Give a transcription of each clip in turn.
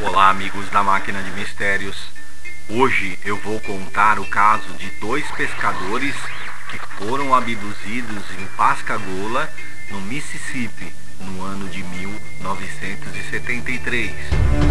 Olá, amigos da Máquina de Mistérios. Hoje eu vou contar o caso de dois pescadores que foram abduzidos em Pascagoula, no Mississippi, no ano de 1973.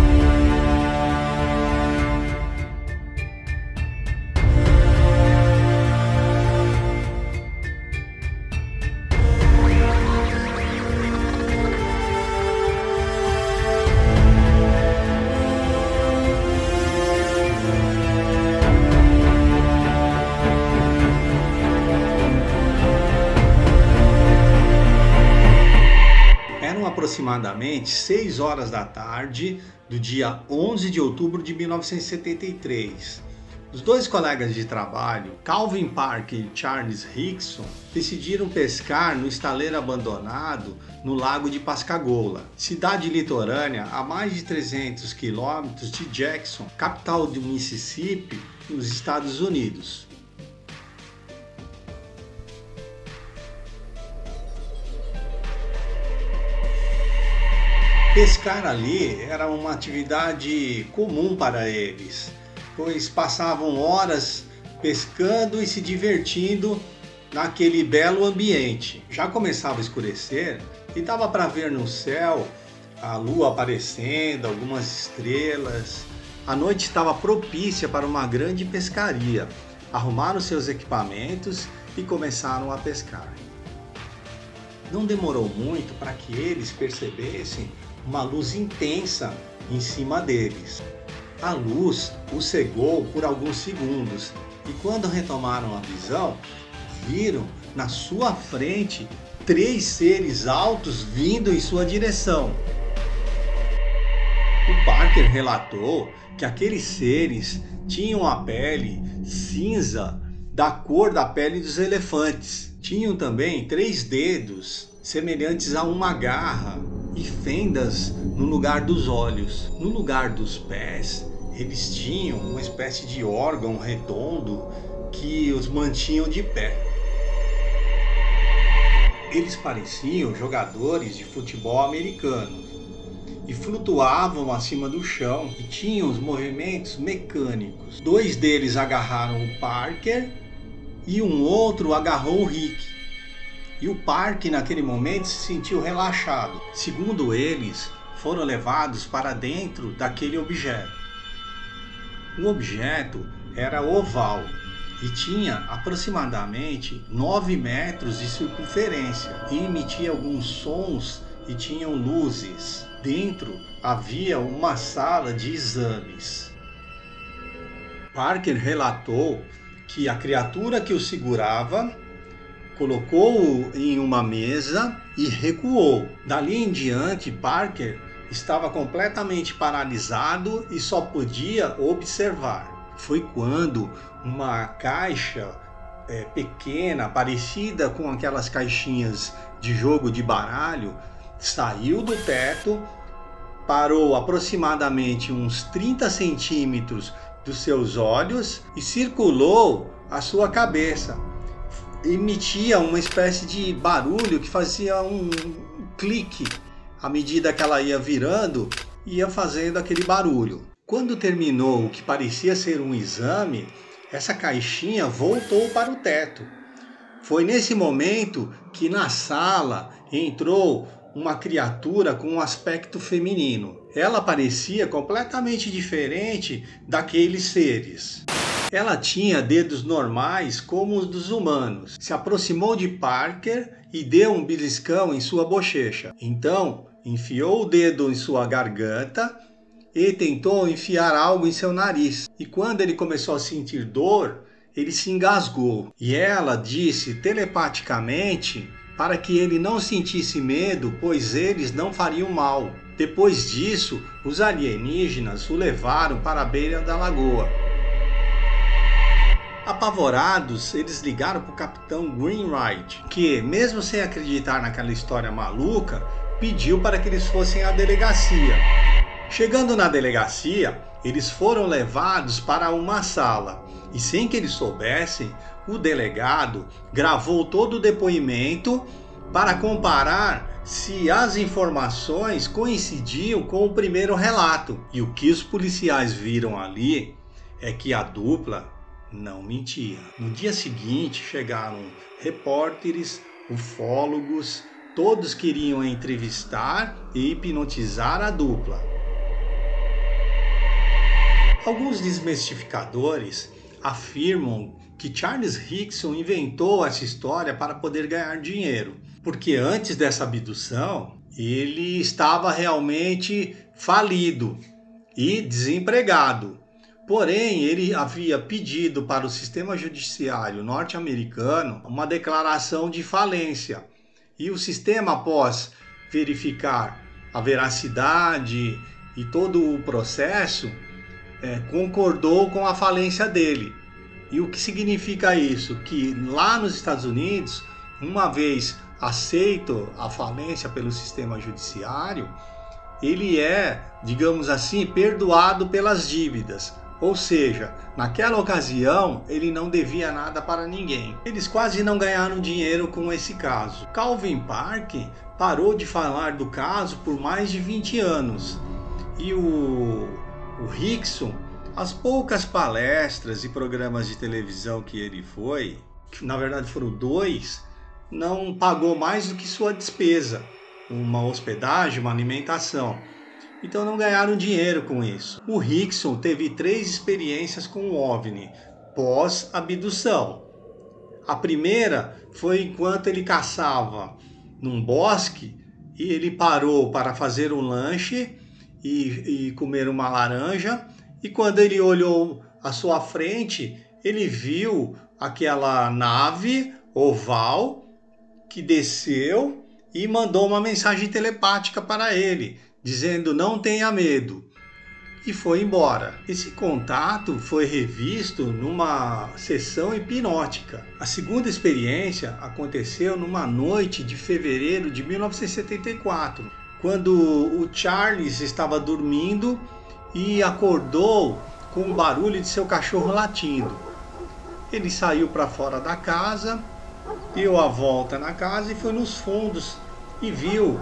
Aproximadamente 6 horas da tarde do dia 11 de outubro de 1973. Os dois colegas de trabalho, Calvin Parker e Charles Rickson, decidiram pescar no estaleiro abandonado no lago de Pascagoula, cidade litorânea a mais de 300 quilômetros de Jackson, capital do Mississippi, nos Estados Unidos. Pescar ali era uma atividade comum para eles, pois passavam horas pescando e se divertindo naquele belo ambiente. Já começava a escurecer e dava para ver no céu a lua aparecendo, algumas estrelas. A noite estava propícia para uma grande pescaria. Arrumaram seus equipamentos e começaram a pescar. Não demorou muito para que eles percebessem uma luz intensa em cima deles. A luz os cegou por alguns segundos e, quando retomaram a visão, viram na sua frente três seres altos vindo em sua direção. O Parker relatou que aqueles seres tinham a pele cinza da cor da pele dos elefantes. Tinham também três dedos semelhantes a uma garra e fendas no lugar dos olhos. No lugar dos pés, eles tinham uma espécie de órgão redondo que os mantinham de pé. Eles pareciam jogadores de futebol americano e flutuavam acima do chão e tinham os movimentos mecânicos. Dois deles agarraram o Parker e um outro agarrou o Rick e o parque naquele momento se sentiu relaxado. Segundo eles, foram levados para dentro daquele objeto. O objeto era oval e tinha aproximadamente 9 metros de circunferência e emitia alguns sons e tinham luzes. Dentro havia uma sala de exames. Parker relatou que a criatura que o segurava colocou-o em uma mesa e recuou. Dali em diante, Parker estava completamente paralisado e só podia observar. Foi quando uma caixa é, pequena, parecida com aquelas caixinhas de jogo de baralho, saiu do teto, parou aproximadamente uns 30 centímetros dos seus olhos e circulou a sua cabeça emitia uma espécie de barulho que fazia um clique à medida que ela ia virando, ia fazendo aquele barulho. Quando terminou o que parecia ser um exame, essa caixinha voltou para o teto. Foi nesse momento que na sala entrou uma criatura com um aspecto feminino. Ela parecia completamente diferente daqueles seres. Ela tinha dedos normais como os dos humanos. Se aproximou de Parker e deu um beliscão em sua bochecha. Então, enfiou o dedo em sua garganta e tentou enfiar algo em seu nariz. E quando ele começou a sentir dor, ele se engasgou. E ela disse telepaticamente para que ele não sentisse medo, pois eles não fariam mal. Depois disso, os alienígenas o levaram para a beira da lagoa. Apavorados, eles ligaram para o capitão Greenwright, que, mesmo sem acreditar naquela história maluca, pediu para que eles fossem à delegacia. Chegando na delegacia, eles foram levados para uma sala e, sem que eles soubessem, o delegado gravou todo o depoimento para comparar se as informações coincidiam com o primeiro relato. E o que os policiais viram ali é que a dupla não mentia. No dia seguinte chegaram repórteres, ufólogos, todos queriam entrevistar e hipnotizar a dupla. Alguns desmistificadores afirmam que Charles Hickson inventou essa história para poder ganhar dinheiro, porque antes dessa abdução ele estava realmente falido e desempregado. Porém, ele havia pedido para o sistema judiciário norte-americano uma declaração de falência. E o sistema, após verificar a veracidade e todo o processo, é, concordou com a falência dele. E o que significa isso? Que lá nos Estados Unidos, uma vez aceito a falência pelo sistema judiciário, ele é, digamos assim, perdoado pelas dívidas. Ou seja, naquela ocasião ele não devia nada para ninguém. Eles quase não ganharam dinheiro com esse caso. Calvin Park parou de falar do caso por mais de 20 anos. E o, o Rickson, as poucas palestras e programas de televisão que ele foi, que na verdade foram dois, não pagou mais do que sua despesa, uma hospedagem, uma alimentação. Então não ganharam dinheiro com isso. O Rickson teve três experiências com o OVNI pós-abdução. A primeira foi enquanto ele caçava num bosque e ele parou para fazer um lanche e, e comer uma laranja. E quando ele olhou à sua frente, ele viu aquela nave oval que desceu e mandou uma mensagem telepática para ele, dizendo não tenha medo. E foi embora. Esse contato foi revisto numa sessão hipnótica. A segunda experiência aconteceu numa noite de fevereiro de 1974, quando o Charles estava dormindo e acordou com o barulho de seu cachorro latindo. Ele saiu para fora da casa, deu a volta na casa e foi nos fundos e viu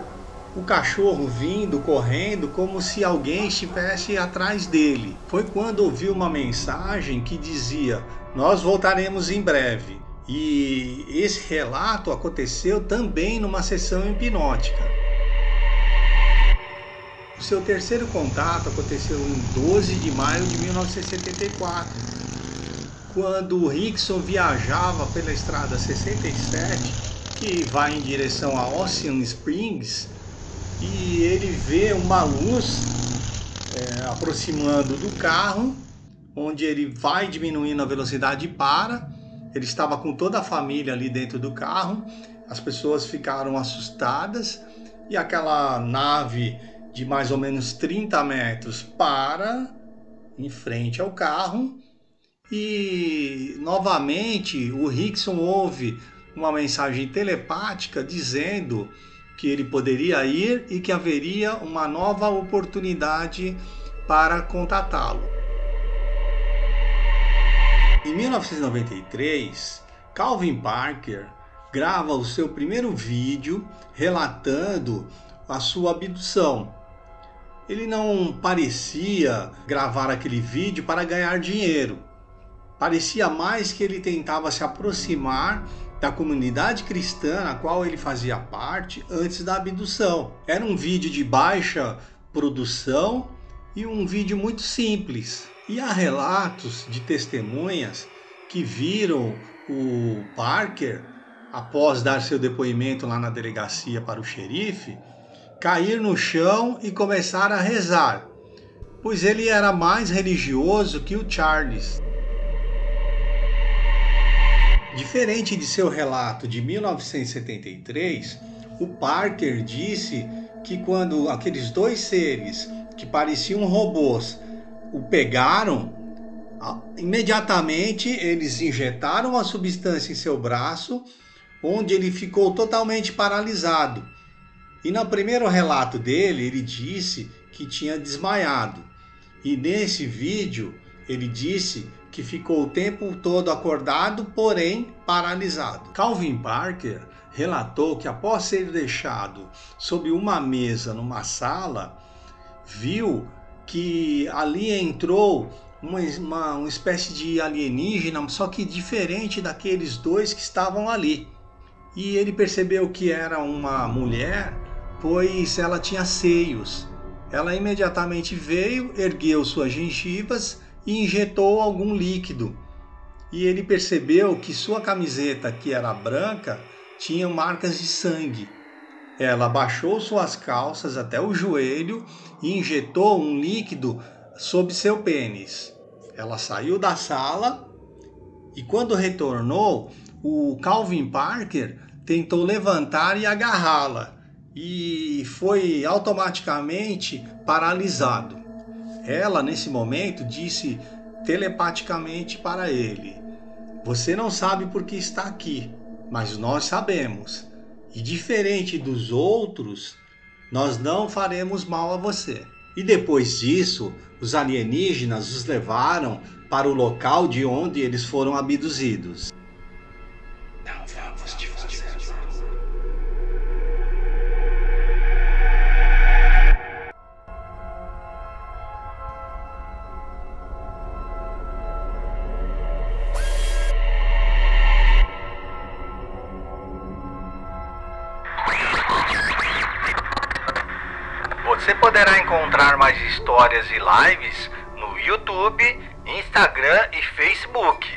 o cachorro vindo, correndo, como se alguém estivesse atrás dele. Foi quando ouviu uma mensagem que dizia: Nós voltaremos em breve. E esse relato aconteceu também numa sessão hipnótica. O seu terceiro contato aconteceu em 12 de maio de 1974, quando o Rickson viajava pela estrada 67, que vai em direção a Ocean Springs, e ele vê uma luz é, aproximando do carro, onde ele vai diminuindo a velocidade e para. Ele estava com toda a família ali dentro do carro, as pessoas ficaram assustadas. E aquela nave de mais ou menos 30 metros para em frente ao carro. E novamente o Rickson ouve uma mensagem telepática dizendo que ele poderia ir e que haveria uma nova oportunidade para contatá-lo. Em 1993, Calvin Parker grava o seu primeiro vídeo relatando a sua abdução. Ele não parecia gravar aquele vídeo para ganhar dinheiro. Parecia mais que ele tentava se aproximar da comunidade cristã na qual ele fazia parte antes da abdução. Era um vídeo de baixa produção e um vídeo muito simples. E há relatos de testemunhas que viram o Parker, após dar seu depoimento lá na delegacia para o xerife, cair no chão e começar a rezar, pois ele era mais religioso que o Charles. Diferente de seu relato de 1973, o Parker disse que quando aqueles dois seres que pareciam robôs o pegaram, imediatamente eles injetaram a substância em seu braço, onde ele ficou totalmente paralisado. E no primeiro relato dele, ele disse que tinha desmaiado. E nesse vídeo, ele disse que ficou o tempo todo acordado, porém paralisado. Calvin Parker relatou que após ser deixado sob uma mesa numa sala, viu que ali entrou uma, uma, uma espécie de alienígena, só que diferente daqueles dois que estavam ali. E ele percebeu que era uma mulher, pois ela tinha seios. Ela imediatamente veio, ergueu suas gengivas e injetou algum líquido. E ele percebeu que sua camiseta, que era branca, tinha marcas de sangue. Ela baixou suas calças até o joelho e injetou um líquido sob seu pênis. Ela saiu da sala e quando retornou, o Calvin Parker tentou levantar e agarrá-la e foi automaticamente paralisado. Ela, nesse momento, disse telepaticamente para ele: Você não sabe por que está aqui, mas nós sabemos. E diferente dos outros, nós não faremos mal a você. E depois disso, os alienígenas os levaram para o local de onde eles foram abduzidos. Poderá encontrar mais histórias e lives no YouTube, Instagram e Facebook.